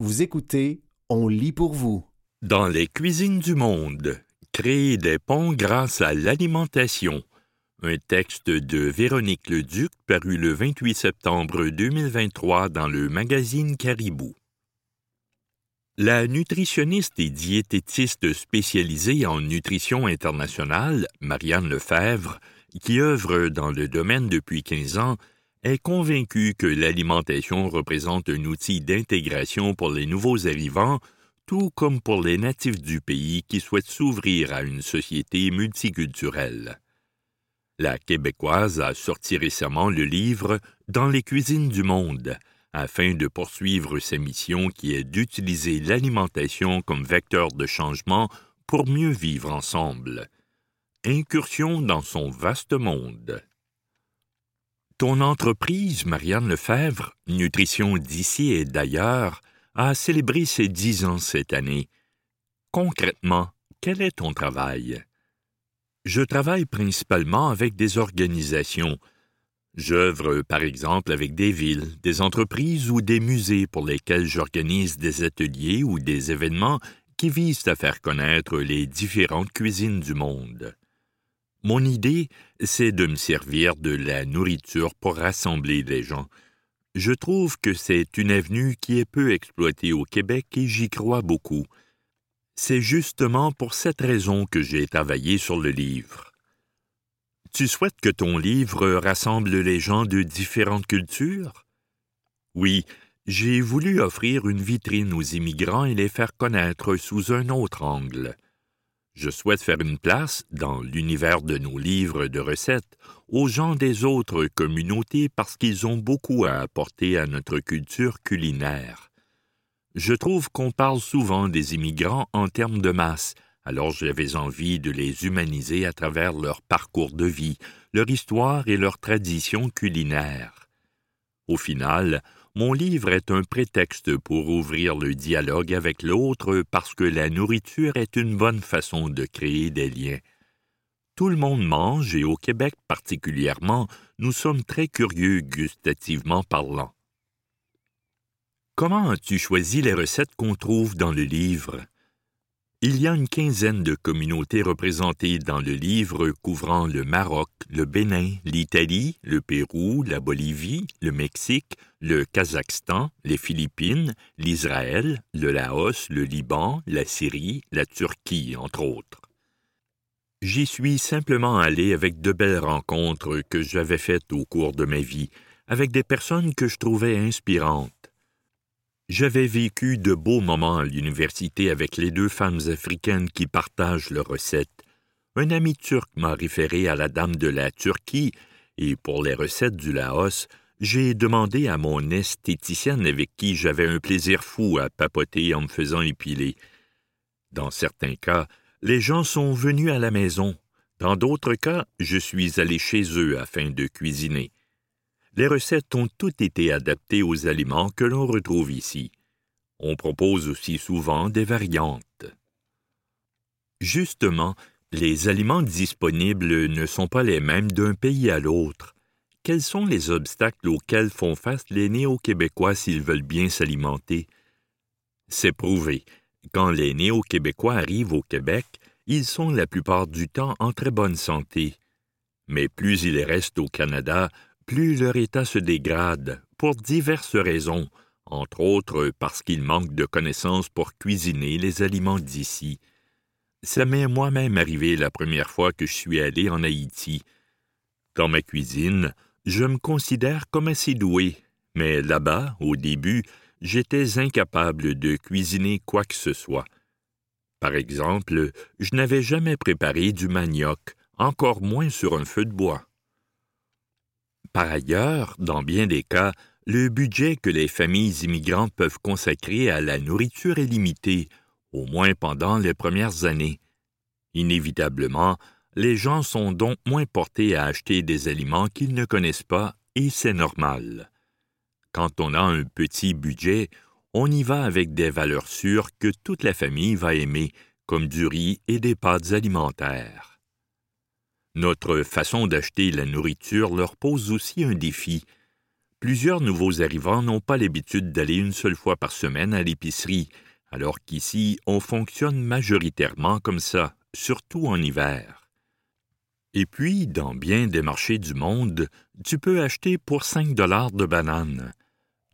Vous écoutez On lit pour vous. Dans les cuisines du monde, créer des ponts grâce à l'alimentation. Un texte de Véronique Leduc paru le 28 septembre 2023 dans le magazine Caribou. La nutritionniste et diététiste spécialisée en nutrition internationale, Marianne Lefebvre, qui œuvre dans le domaine depuis 15 ans, est convaincue que l'alimentation représente un outil d'intégration pour les nouveaux arrivants, tout comme pour les natifs du pays qui souhaitent s'ouvrir à une société multiculturelle. La Québécoise a sorti récemment le livre Dans les cuisines du monde, afin de poursuivre sa mission qui est d'utiliser l'alimentation comme vecteur de changement pour mieux vivre ensemble. Incursion dans son vaste monde. Ton entreprise, Marianne Lefebvre, Nutrition d'ici et d'ailleurs, a célébré ses dix ans cette année. Concrètement, quel est ton travail? Je travaille principalement avec des organisations. J'œuvre par exemple avec des villes, des entreprises ou des musées pour lesquels j'organise des ateliers ou des événements qui visent à faire connaître les différentes cuisines du monde. Mon idée, c'est de me servir de la nourriture pour rassembler les gens. Je trouve que c'est une avenue qui est peu exploitée au Québec et j'y crois beaucoup. C'est justement pour cette raison que j'ai travaillé sur le livre. Tu souhaites que ton livre rassemble les gens de différentes cultures? Oui, j'ai voulu offrir une vitrine aux immigrants et les faire connaître sous un autre angle. Je souhaite faire une place, dans l'univers de nos livres de recettes, aux gens des autres communautés parce qu'ils ont beaucoup à apporter à notre culture culinaire. Je trouve qu'on parle souvent des immigrants en termes de masse, alors j'avais envie de les humaniser à travers leur parcours de vie, leur histoire et leur tradition culinaire. Au final, mon livre est un prétexte pour ouvrir le dialogue avec l'autre parce que la nourriture est une bonne façon de créer des liens. Tout le monde mange et au Québec particulièrement, nous sommes très curieux gustativement parlant. Comment as-tu choisi les recettes qu'on trouve dans le livre? Il y a une quinzaine de communautés représentées dans le livre couvrant le Maroc, le Bénin, l'Italie, le Pérou, la Bolivie, le Mexique, le Kazakhstan, les Philippines, l'Israël, le Laos, le Liban, la Syrie, la Turquie, entre autres. J'y suis simplement allé avec de belles rencontres que j'avais faites au cours de ma vie, avec des personnes que je trouvais inspirantes. J'avais vécu de beaux moments à l'université avec les deux femmes africaines qui partagent leurs recettes. Un ami turc m'a référé à la dame de la Turquie, et pour les recettes du Laos, j'ai demandé à mon esthéticienne avec qui j'avais un plaisir fou à papoter en me faisant épiler. Dans certains cas, les gens sont venus à la maison. Dans d'autres cas, je suis allé chez eux afin de cuisiner. Les recettes ont toutes été adaptées aux aliments que l'on retrouve ici. On propose aussi souvent des variantes. Justement, les aliments disponibles ne sont pas les mêmes d'un pays à l'autre. Quels sont les obstacles auxquels font face les néo-québécois s'ils veulent bien s'alimenter? C'est prouvé. Quand les néo-québécois arrivent au Québec, ils sont la plupart du temps en très bonne santé. Mais plus ils restent au Canada, plus leur état se dégrade, pour diverses raisons, entre autres parce qu'ils manquent de connaissances pour cuisiner les aliments d'ici. Ça m'est moi-même arrivé la première fois que je suis allé en Haïti. Dans ma cuisine, je me considère comme assez doué, mais là-bas, au début, j'étais incapable de cuisiner quoi que ce soit. Par exemple, je n'avais jamais préparé du manioc, encore moins sur un feu de bois. Par ailleurs, dans bien des cas, le budget que les familles immigrantes peuvent consacrer à la nourriture est limité, au moins pendant les premières années. Inévitablement, les gens sont donc moins portés à acheter des aliments qu'ils ne connaissent pas, et c'est normal. Quand on a un petit budget, on y va avec des valeurs sûres que toute la famille va aimer, comme du riz et des pâtes alimentaires. Notre façon d'acheter la nourriture leur pose aussi un défi. Plusieurs nouveaux arrivants n'ont pas l'habitude d'aller une seule fois par semaine à l'épicerie, alors qu'ici on fonctionne majoritairement comme ça, surtout en hiver. Et puis, dans bien des marchés du monde, tu peux acheter pour 5 dollars de bananes.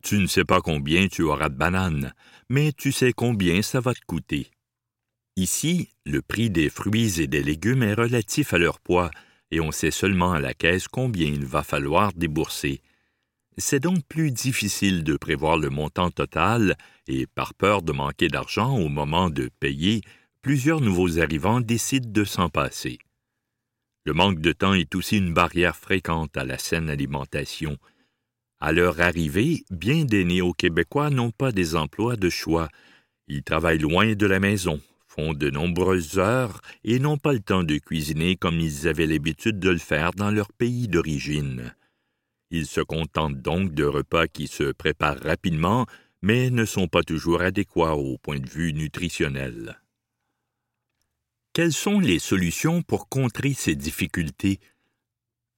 Tu ne sais pas combien tu auras de bananes, mais tu sais combien ça va te coûter. Ici, le prix des fruits et des légumes est relatif à leur poids, et on sait seulement à la caisse combien il va falloir débourser. C'est donc plus difficile de prévoir le montant total, et par peur de manquer d'argent au moment de payer, plusieurs nouveaux arrivants décident de s'en passer. Le manque de temps est aussi une barrière fréquente à la saine alimentation. À leur arrivée, bien des néo-québécois n'ont pas des emplois de choix. Ils travaillent loin de la maison, font de nombreuses heures et n'ont pas le temps de cuisiner comme ils avaient l'habitude de le faire dans leur pays d'origine. Ils se contentent donc de repas qui se préparent rapidement, mais ne sont pas toujours adéquats au point de vue nutritionnel. Quelles sont les solutions pour contrer ces difficultés?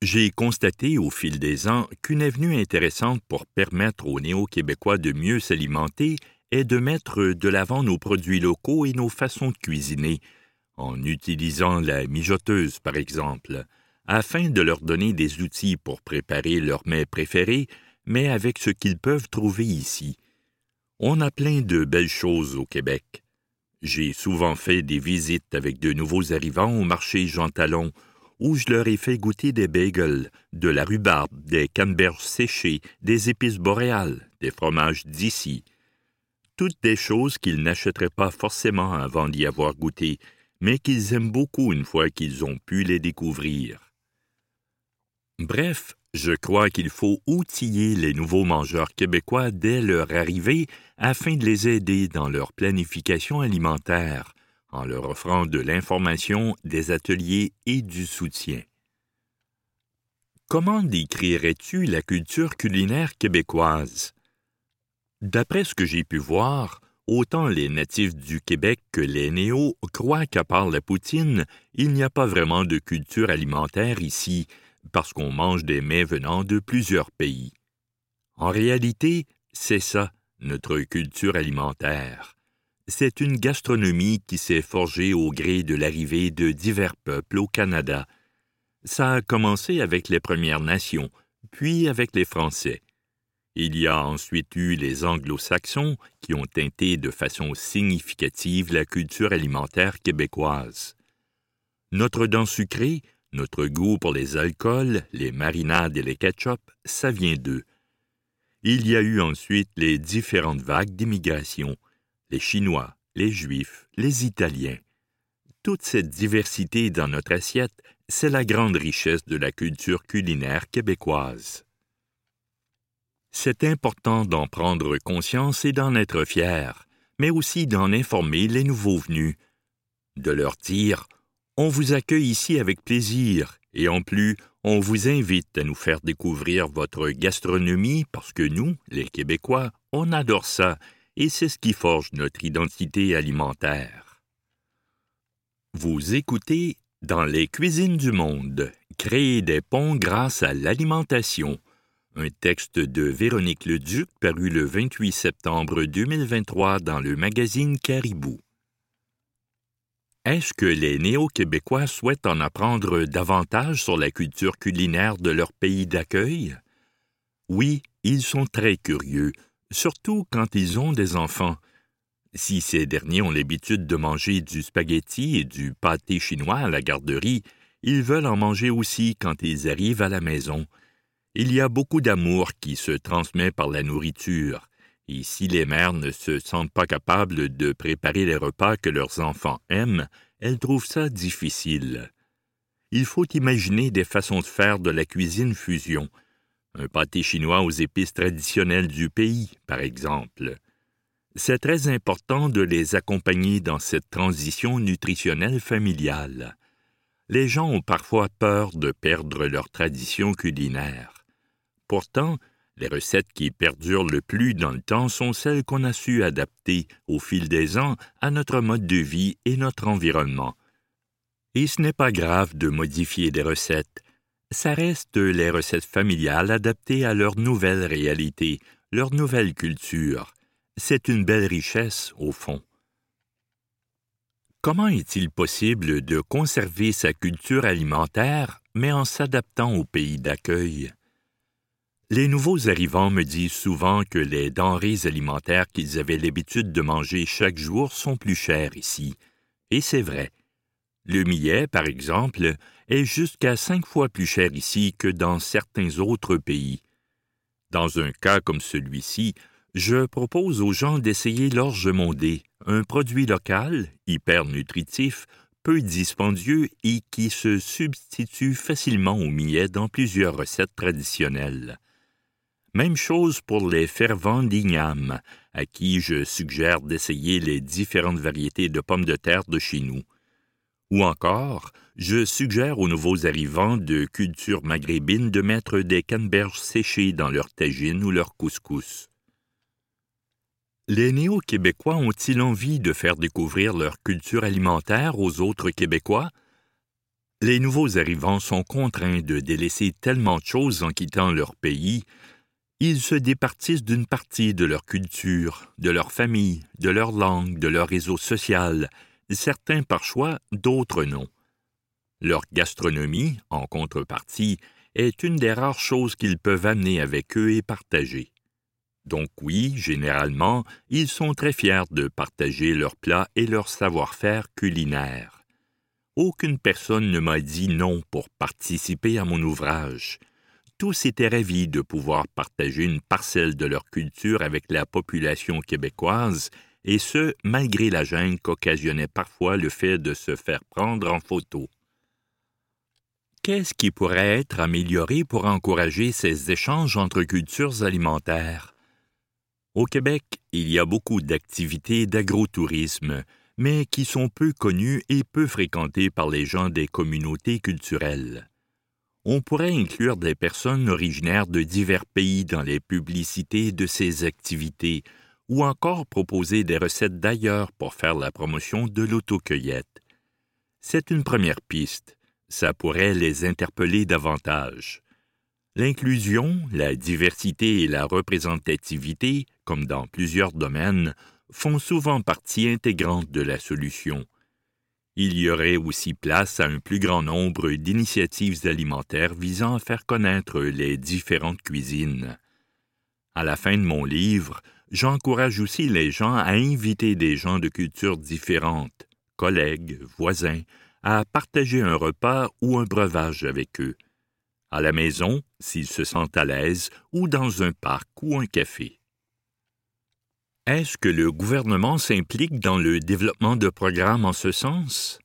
J'ai constaté au fil des ans qu'une avenue intéressante pour permettre aux néo-québécois de mieux s'alimenter est de mettre de l'avant nos produits locaux et nos façons de cuisiner, en utilisant la mijoteuse par exemple, afin de leur donner des outils pour préparer leurs mets préférés, mais avec ce qu'ils peuvent trouver ici. On a plein de belles choses au Québec. J'ai souvent fait des visites avec de nouveaux arrivants au marché Jean Talon, où je leur ai fait goûter des bagels, de la rhubarbe, des canneberges séchées, des épices boréales, des fromages d'ici. Toutes des choses qu'ils n'achèteraient pas forcément avant d'y avoir goûté, mais qu'ils aiment beaucoup une fois qu'ils ont pu les découvrir. Bref, je crois qu'il faut outiller les nouveaux mangeurs québécois dès leur arrivée afin de les aider dans leur planification alimentaire, en leur offrant de l'information, des ateliers et du soutien. Comment décrirais-tu la culture culinaire québécoise? D'après ce que j'ai pu voir, autant les natifs du Québec que les néos croient qu'à part la poutine, il n'y a pas vraiment de culture alimentaire ici, parce qu'on mange des mets venant de plusieurs pays. En réalité, c'est ça, notre culture alimentaire. C'est une gastronomie qui s'est forgée au gré de l'arrivée de divers peuples au Canada. Ça a commencé avec les Premières Nations, puis avec les Français. Il y a ensuite eu les Anglo-Saxons qui ont teinté de façon significative la culture alimentaire québécoise. Notre dent sucrée, notre goût pour les alcools, les marinades et les ketchup, ça vient d'eux. Il y a eu ensuite les différentes vagues d'immigration, les Chinois, les Juifs, les Italiens. Toute cette diversité dans notre assiette, c'est la grande richesse de la culture culinaire québécoise. C'est important d'en prendre conscience et d'en être fier, mais aussi d'en informer les nouveaux venus, de leur dire on vous accueille ici avec plaisir, et en plus, on vous invite à nous faire découvrir votre gastronomie parce que nous, les Québécois, on adore ça, et c'est ce qui forge notre identité alimentaire. Vous écoutez Dans les cuisines du monde, créer des ponts grâce à l'alimentation, un texte de Véronique Leduc paru le 28 septembre 2023 dans le magazine Caribou. Est-ce que les néo-québécois souhaitent en apprendre davantage sur la culture culinaire de leur pays d'accueil? Oui, ils sont très curieux, surtout quand ils ont des enfants. Si ces derniers ont l'habitude de manger du spaghetti et du pâté chinois à la garderie, ils veulent en manger aussi quand ils arrivent à la maison. Il y a beaucoup d'amour qui se transmet par la nourriture, et si les mères ne se sentent pas capables de préparer les repas que leurs enfants aiment, elles trouvent ça difficile. Il faut imaginer des façons de faire de la cuisine fusion. Un pâté chinois aux épices traditionnelles du pays, par exemple. C'est très important de les accompagner dans cette transition nutritionnelle familiale. Les gens ont parfois peur de perdre leur tradition culinaire. Pourtant, les recettes qui perdurent le plus dans le temps sont celles qu'on a su adapter au fil des ans à notre mode de vie et notre environnement. Et ce n'est pas grave de modifier des recettes. ça reste les recettes familiales adaptées à leur nouvelle réalité, leur nouvelle culture. C'est une belle richesse, au fond. Comment est-il possible de conserver sa culture alimentaire, mais en s'adaptant au pays d'accueil? Les nouveaux arrivants me disent souvent que les denrées alimentaires qu'ils avaient l'habitude de manger chaque jour sont plus chères ici. Et c'est vrai. Le millet, par exemple, est jusqu'à cinq fois plus cher ici que dans certains autres pays. Dans un cas comme celui-ci, je propose aux gens d'essayer l'orge mondée, un produit local, hyper nutritif, peu dispendieux et qui se substitue facilement au millet dans plusieurs recettes traditionnelles. Même chose pour les fervents d'igname, à qui je suggère d'essayer les différentes variétés de pommes de terre de chez nous. Ou encore, je suggère aux nouveaux arrivants de culture maghrébine de mettre des canneberges séchées dans leur tagine ou leur couscous. Les néo-québécois ont-ils envie de faire découvrir leur culture alimentaire aux autres Québécois? Les nouveaux arrivants sont contraints de délaisser tellement de choses en quittant leur pays ils se départissent d'une partie de leur culture, de leur famille, de leur langue, de leur réseau social, certains par choix, d'autres non. Leur gastronomie, en contrepartie, est une des rares choses qu'ils peuvent amener avec eux et partager. Donc oui, généralement, ils sont très fiers de partager leurs plats et leur savoir-faire culinaire. Aucune personne ne m'a dit non pour participer à mon ouvrage tous étaient ravis de pouvoir partager une parcelle de leur culture avec la population québécoise, et ce, malgré la gêne qu'occasionnait parfois le fait de se faire prendre en photo. Qu'est-ce qui pourrait être amélioré pour encourager ces échanges entre cultures alimentaires? Au Québec, il y a beaucoup d'activités d'agrotourisme, mais qui sont peu connues et peu fréquentées par les gens des communautés culturelles on pourrait inclure des personnes originaires de divers pays dans les publicités de ces activités, ou encore proposer des recettes d'ailleurs pour faire la promotion de l'autocueillette. C'est une première piste. Ça pourrait les interpeller davantage. L'inclusion, la diversité et la représentativité, comme dans plusieurs domaines, font souvent partie intégrante de la solution. Il y aurait aussi place à un plus grand nombre d'initiatives alimentaires visant à faire connaître les différentes cuisines. À la fin de mon livre, j'encourage aussi les gens à inviter des gens de cultures différentes, collègues, voisins, à partager un repas ou un breuvage avec eux, à la maison, s'ils se sentent à l'aise, ou dans un parc ou un café. Est-ce que le gouvernement s'implique dans le développement de programmes en ce sens?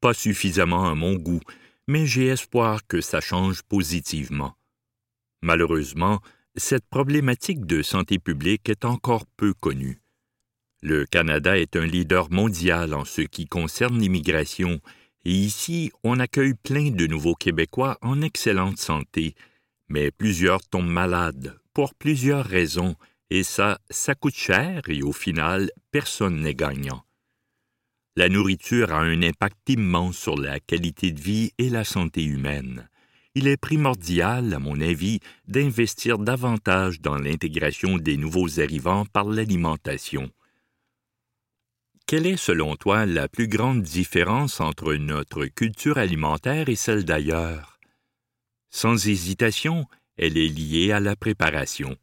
Pas suffisamment à mon goût, mais j'ai espoir que ça change positivement. Malheureusement, cette problématique de santé publique est encore peu connue. Le Canada est un leader mondial en ce qui concerne l'immigration, et ici on accueille plein de nouveaux Québécois en excellente santé, mais plusieurs tombent malades, pour plusieurs raisons, et ça, ça coûte cher et au final, personne n'est gagnant. La nourriture a un impact immense sur la qualité de vie et la santé humaine. Il est primordial, à mon avis, d'investir davantage dans l'intégration des nouveaux arrivants par l'alimentation. Quelle est, selon toi, la plus grande différence entre notre culture alimentaire et celle d'ailleurs? Sans hésitation, elle est liée à la préparation.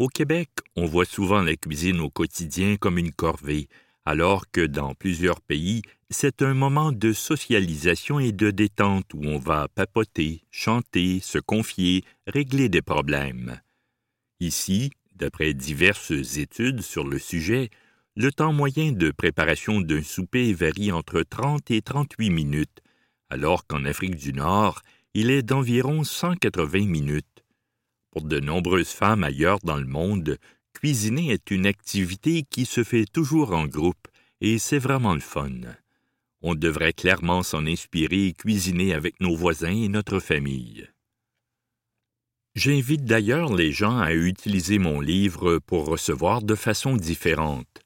Au Québec, on voit souvent la cuisine au quotidien comme une corvée, alors que dans plusieurs pays, c'est un moment de socialisation et de détente où on va papoter, chanter, se confier, régler des problèmes. Ici, d'après diverses études sur le sujet, le temps moyen de préparation d'un souper varie entre 30 et 38 minutes, alors qu'en Afrique du Nord, il est d'environ 180 minutes. Pour de nombreuses femmes ailleurs dans le monde, cuisiner est une activité qui se fait toujours en groupe, et c'est vraiment le fun. On devrait clairement s'en inspirer et cuisiner avec nos voisins et notre famille. J'invite d'ailleurs les gens à utiliser mon livre pour recevoir de façon différente.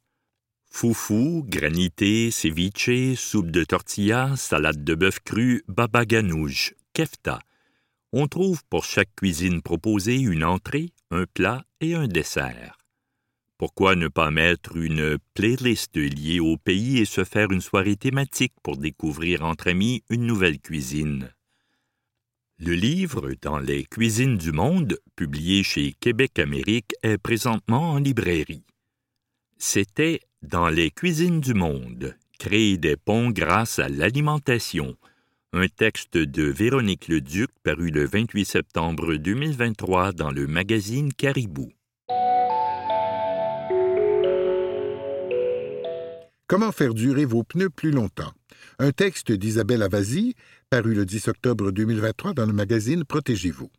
Foufou, granité, ceviche, soupe de tortilla, salade de bœuf cru, baba ganoush, kefta – On trouve pour chaque cuisine proposée une entrée, un plat et un dessert. Pourquoi ne pas mettre une playlist liée au pays et se faire une soirée thématique pour découvrir entre amis une nouvelle cuisine? Le livre Dans les cuisines du monde, publié chez Québec Amérique, est présentement en librairie. C'était Dans les cuisines du monde, créer des ponts grâce à l'alimentation, un texte de Véronique Leduc paru le 28 septembre 2023 dans le magazine Caribou. Comment faire durer vos pneus plus longtemps? Un texte d'Isabelle Avasi, paru le 10 octobre 2023 dans le magazine Protégez-vous.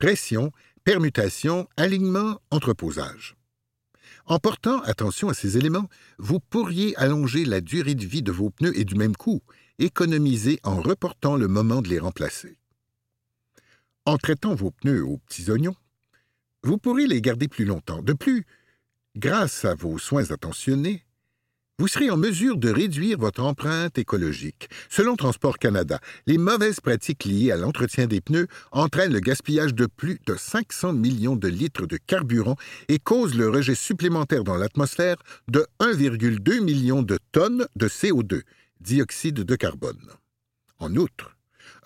Pression, permutation, alignement, entreposage. En portant attention à ces éléments, vous pourriez allonger la durée de vie de vos pneus et du même coup, économiser en reportant le moment de les remplacer. En traitant vos pneus aux petits oignons, vous pourrez les garder plus longtemps. De plus, grâce à vos soins attentionnés, vous serez en mesure de réduire votre empreinte écologique. Selon Transport Canada, les mauvaises pratiques liées à l'entretien des pneus entraînent le gaspillage de plus de 500 millions de litres de carburant et causent le rejet supplémentaire dans l'atmosphère de 1,2 million de tonnes de CO2, dioxyde de carbone. En outre,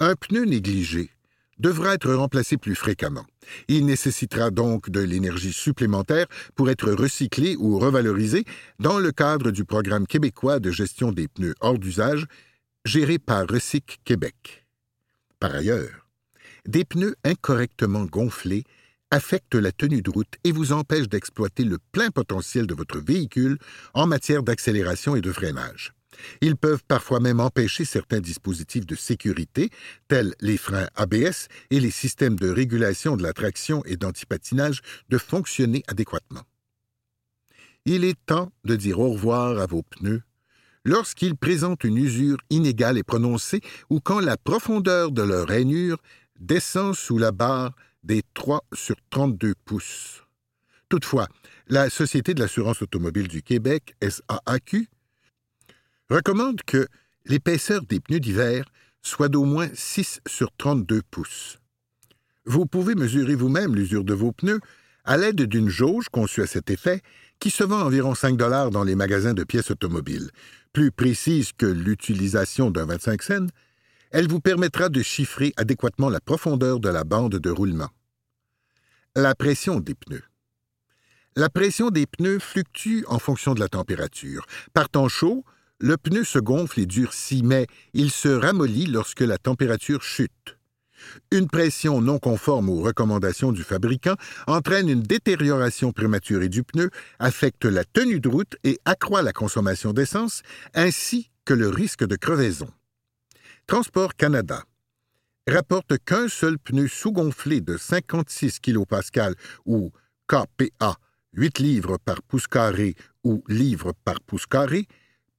un pneu négligé devra être remplacé plus fréquemment. Il nécessitera donc de l'énergie supplémentaire pour être recyclé ou revalorisé dans le cadre du programme québécois de gestion des pneus hors d'usage, géré par Recyc Québec. Par ailleurs, des pneus incorrectement gonflés affectent la tenue de route et vous empêchent d'exploiter le plein potentiel de votre véhicule en matière d'accélération et de freinage. Ils peuvent parfois même empêcher certains dispositifs de sécurité, tels les freins ABS et les systèmes de régulation de la traction et d'antipatinage, de fonctionner adéquatement. Il est temps de dire au revoir à vos pneus lorsqu'ils présentent une usure inégale et prononcée ou quand la profondeur de leur rainure descend sous la barre des 3 sur 32 pouces. Toutefois, la Société de l'assurance automobile du Québec, SAAQ, recommande que l'épaisseur des pneus d'hiver soit d'au moins 6 sur 32 pouces. Vous pouvez mesurer vous-même l'usure de vos pneus à l'aide d'une jauge conçue à cet effet qui se vend environ 5 dollars dans les magasins de pièces automobiles. Plus précise que l'utilisation d'un 25 cents, elle vous permettra de chiffrer adéquatement la profondeur de la bande de roulement. La pression des pneus. La pression des pneus fluctue en fonction de la température. Par temps chaud, le pneu se gonfle et durcit, mais il se ramollit lorsque la température chute. Une pression non conforme aux recommandations du fabricant entraîne une détérioration prématurée du pneu, affecte la tenue de route et accroît la consommation d'essence, ainsi que le risque de crevaison. Transport Canada rapporte qu'un seul pneu sous-gonflé de 56 kPa ou KPA, 8 livres par pouce carré ou livres par pouce carré,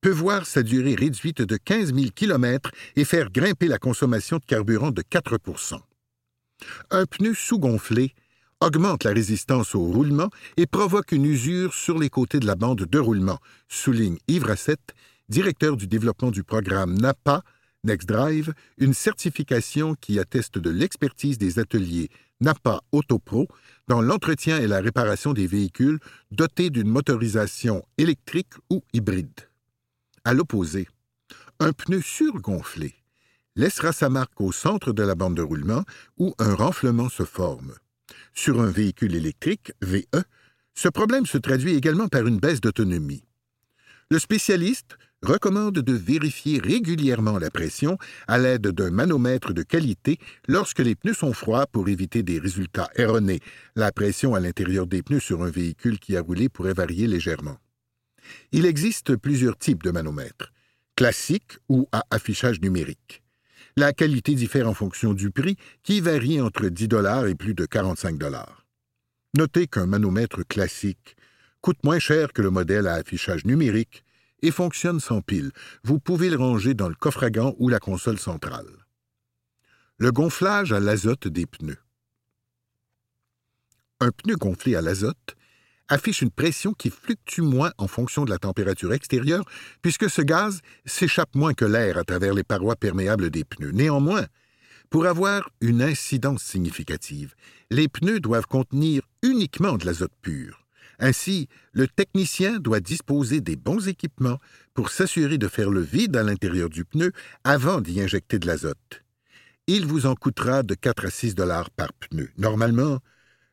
peut voir sa durée réduite de 15 000 km et faire grimper la consommation de carburant de 4% Un pneu sous-gonflé augmente la résistance au roulement et provoque une usure sur les côtés de la bande de roulement, souligne Yves Rassette, directeur du développement du programme NAPA NextDrive, une certification qui atteste de l'expertise des ateliers NAPA Autopro dans l'entretien et la réparation des véhicules dotés d'une motorisation électrique ou hybride. À l'opposé, un pneu surgonflé laissera sa marque au centre de la bande de roulement où un renflement se forme. Sur un véhicule électrique, VE, ce problème se traduit également par une baisse d'autonomie. Le spécialiste recommande de vérifier régulièrement la pression à l'aide d'un manomètre de qualité lorsque les pneus sont froids pour éviter des résultats erronés. La pression à l'intérieur des pneus sur un véhicule qui a roulé pourrait varier légèrement. Il existe plusieurs types de manomètres, classiques ou à affichage numérique. La qualité diffère en fonction du prix, qui varie entre 10 dollars et plus de 45 dollars. Notez qu'un manomètre classique coûte moins cher que le modèle à affichage numérique et fonctionne sans pile. Vous pouvez le ranger dans le coffre à gants ou la console centrale. Le gonflage à l'azote des pneus. Un pneu gonflé à l'azote affiche une pression qui fluctue moins en fonction de la température extérieure, puisque ce gaz s'échappe moins que l'air à travers les parois perméables des pneus. Néanmoins, Pour avoir une incidence significative, les pneus doivent contenir uniquement de l'azote pur. Ainsi, le technicien doit disposer des bons équipements pour s'assurer de faire le vide à l'intérieur du pneu avant d'y injecter de l'azote. Il vous en coûtera de 4 à 6 dollars par pneu. Normalement,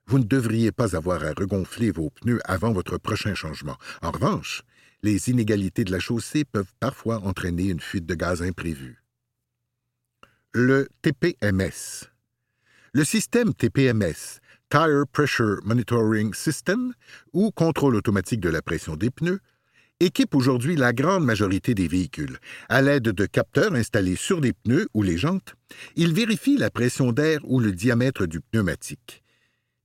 vous ne devriez pas avoir à regonfler vos pneus avant votre prochain changement. En revanche, les inégalités de la chaussée peuvent parfois entraîner une fuite de gaz imprévue. Le TPMS. Le système TPMS Tire Pressure Monitoring System, ou contrôle automatique de la pression des pneus, équipe aujourd'hui la grande majorité des véhicules. À l'aide de capteurs installés sur les pneus ou les jantes, il vérifie la pression d'air ou le diamètre du pneumatique.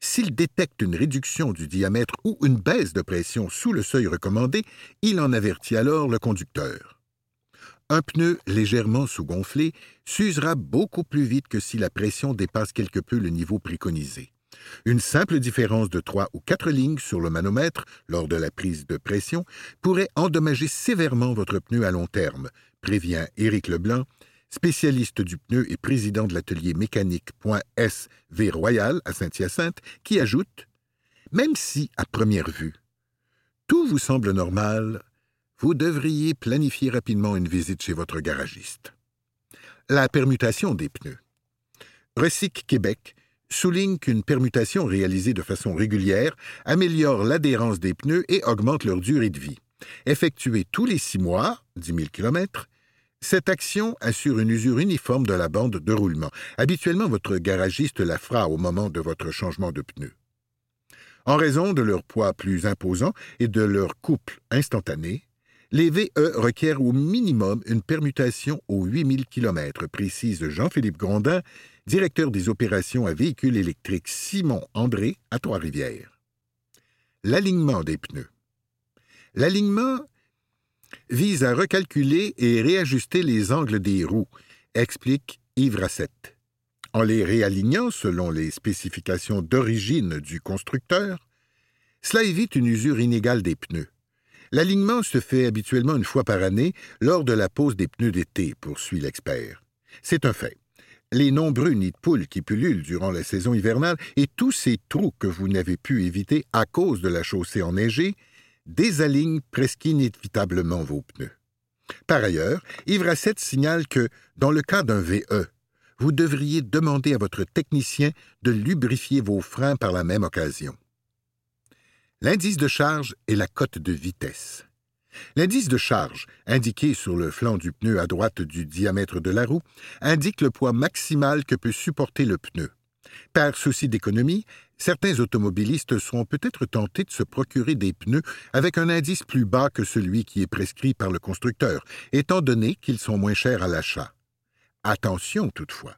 S'il détecte une réduction du diamètre ou une baisse de pression sous le seuil recommandé, il en avertit alors le conducteur. Un pneu légèrement sous-gonflé s'usera beaucoup plus vite que si la pression dépasse quelque peu le niveau préconisé. Une simple différence de trois ou quatre lignes sur le manomètre lors de la prise de pression pourrait endommager sévèrement votre pneu à long terme, prévient Éric Leblanc, spécialiste du pneu et président de l'atelier mécanique.SV Royal à Saint-Hyacinthe, qui ajoute Même si, à première vue, tout vous semble normal, vous devriez planifier rapidement une visite chez votre garagiste. La permutation des pneus. Recyc Québec souligne qu'une permutation réalisée de façon régulière améliore l'adhérence des pneus et augmente leur durée de vie. Effectuée tous les six mois, 10 000 km, cette action assure une usure uniforme de la bande de roulement. Habituellement, votre garagiste la fera au moment de votre changement de pneus. En raison de leur poids plus imposant et de leur couple instantané, les VE requièrent au minimum une permutation aux 8000 km, précise Jean-Philippe Grondin, directeur des opérations à véhicules électriques Simon André à Trois-Rivières. L'alignement des pneus. L'alignement vise à recalculer et réajuster les angles des roues, explique Yves. En les réalignant selon les spécifications d'origine du constructeur, cela évite une usure inégale des pneus. L'alignement se fait habituellement une fois par année lors de la pose des pneus d'été, poursuit l'expert. C'est un fait les nombreux nids de poules qui pullulent durant la saison hivernale et tous ces trous que vous n'avez pu éviter à cause de la chaussée enneigée désalignent presque inévitablement vos pneus. Par ailleurs, Yves signale que, dans le cas d'un VE, vous devriez demander à votre technicien de lubrifier vos freins par la même occasion. L'indice de charge est la cote de vitesse. L'indice de charge, indiqué sur le flanc du pneu à droite du diamètre de la roue, indique le poids maximal que peut supporter le pneu. Par souci d'économie, certains automobilistes seront peut-être tentés de se procurer des pneus avec un indice plus bas que celui qui est prescrit par le constructeur, étant donné qu'ils sont moins chers à l'achat. Attention toutefois.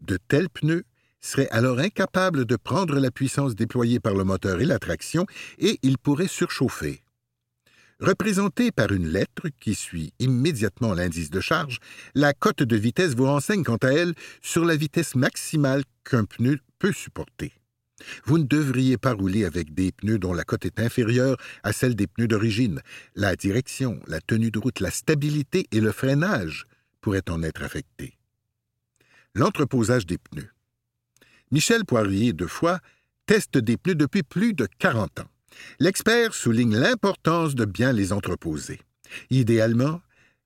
De tels pneus seraient alors incapables de prendre la puissance déployée par le moteur et la traction et ils pourraient surchauffer. Représentée par une lettre qui suit immédiatement l'indice de charge, la cote de vitesse vous renseigne quant à elle sur la vitesse maximale qu'un pneu peut supporter. Vous ne devriez pas rouler avec des pneus dont la cote est inférieure à celle des pneus d'origine. La direction, la tenue de route, la stabilité et le freinage pourraient en être affectés. L'entreposage des pneus. Michel Poirier, de Foix, teste des pneus depuis plus de 40 ans. L'expert souligne l'importance de bien les entreposer. Idéalement,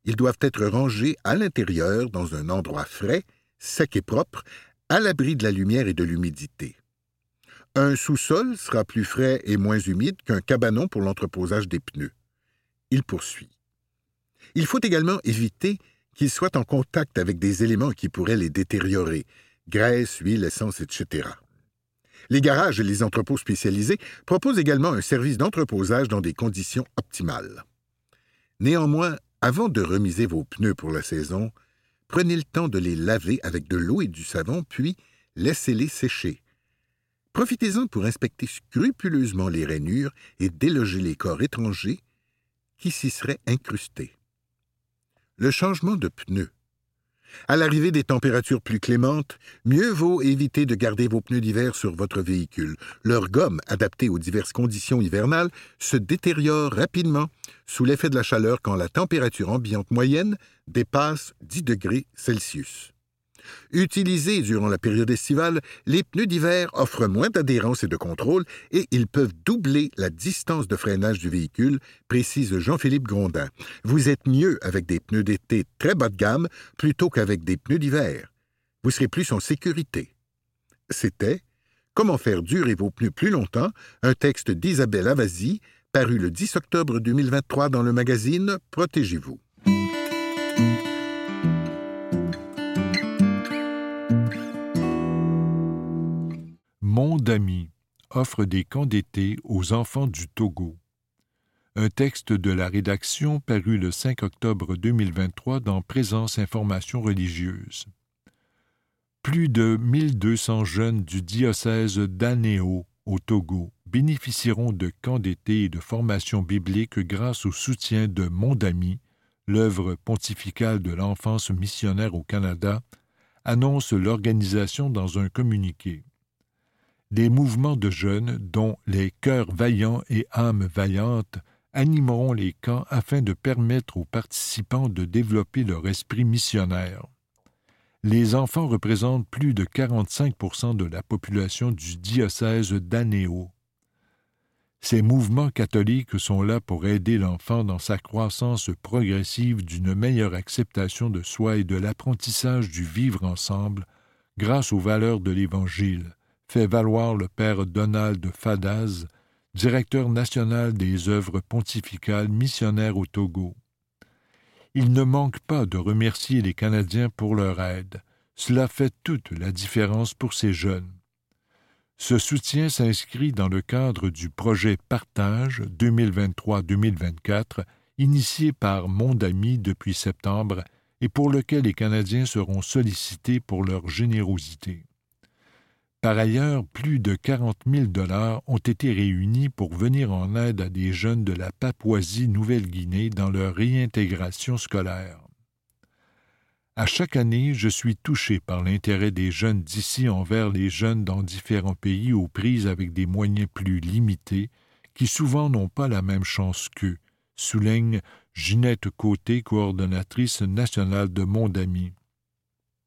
ils doivent être rangés à l'intérieur dans un endroit frais, sec et propre, à l'abri de la lumière et de l'humidité. Un sous-sol sera plus frais et moins humide qu'un cabanon pour l'entreposage des pneus. Il poursuit. Il faut également éviter qu'ils soient en contact avec des éléments qui pourraient les détériorer, graisse, huile, essence, etc. Les garages et les entrepôts spécialisés proposent également un service d'entreposage dans des conditions optimales. Néanmoins, avant de remiser vos pneus pour la saison, prenez le temps de les laver avec de l'eau et du savon, puis laissez-les sécher. Profitez-en pour inspecter scrupuleusement les rainures et déloger les corps étrangers qui s'y seraient incrustés. Le changement de pneus à l'arrivée des températures plus clémentes, mieux vaut éviter de garder vos pneus d'hiver sur votre véhicule. Leur gomme, adaptée aux diverses conditions hivernales, se détériore rapidement sous l'effet de la chaleur quand la température ambiante moyenne dépasse 10 degrés Celsius. Utilisés durant la période estivale, les pneus d'hiver offrent moins d'adhérence et de contrôle et ils peuvent doubler la distance de freinage du véhicule, précise Jean-Philippe Grondin. Vous êtes mieux avec des pneus d'été très bas de gamme plutôt qu'avec des pneus d'hiver. Vous serez plus en sécurité. C'était Comment faire durer vos pneus plus longtemps, un texte d'Isabelle Avasi, paru le 10 octobre 2023 dans le magazine Protégez-vous. Monde ami offre des camps d'été aux enfants du Togo. Un texte de la rédaction paru le 5 octobre 2023 dans Présence Information religieuse. Plus de 1200 jeunes du diocèse d'Anéo, au Togo, bénéficieront de camps d'été et de formations bibliques grâce au soutien de Mondami, l'œuvre pontificale de l'enfance missionnaire au Canada, annonce l'organisation dans un communiqué des mouvements de jeunes, dont les cœurs vaillants et âmes vaillantes, animeront les camps afin de permettre aux participants de développer leur esprit missionnaire. Les enfants représentent plus de 45% de la population du diocèse d'Anéo. Ces mouvements catholiques sont là pour aider l'enfant dans sa croissance progressive d'une meilleure acceptation de soi et de l'apprentissage du vivre ensemble grâce aux valeurs de l'Évangile, fait valoir le père Donald Fadaz, directeur national des œuvres pontificales missionnaires au Togo. Il ne manque pas de remercier les Canadiens pour leur aide. Cela fait toute la différence pour ces jeunes. Ce soutien s'inscrit dans le cadre du projet Partage 2023-2024 initié par Mondami depuis septembre et pour lequel les Canadiens seront sollicités pour leur générosité. Par ailleurs, plus de 40 000 dollars ont été réunis pour venir en aide à des jeunes de la Papouasie-Nouvelle-Guinée dans leur réintégration scolaire. À chaque année, je suis touché par l'intérêt des jeunes d'ici envers les jeunes dans différents pays aux prises avec des moyens plus limités, qui souvent n'ont pas la même chance qu'eux, souligne Ginette Côté, coordonnatrice nationale de Mondami.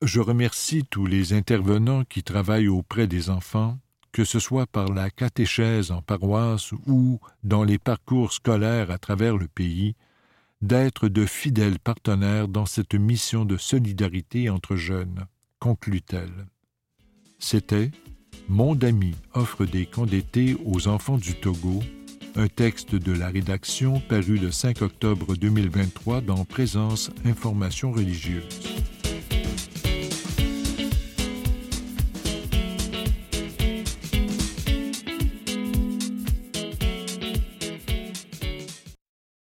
Je remercie tous les intervenants qui travaillent auprès des enfants, que ce soit par la catéchèse en paroisse ou dans les parcours scolaires à travers le pays, d'être de fidèles partenaires dans cette mission de solidarité entre jeunes, conclut-elle. C'était Mon ami offre des d'été aux enfants du Togo, un texte de la rédaction paru le 5 octobre 2023 dans Présence Information religieuse.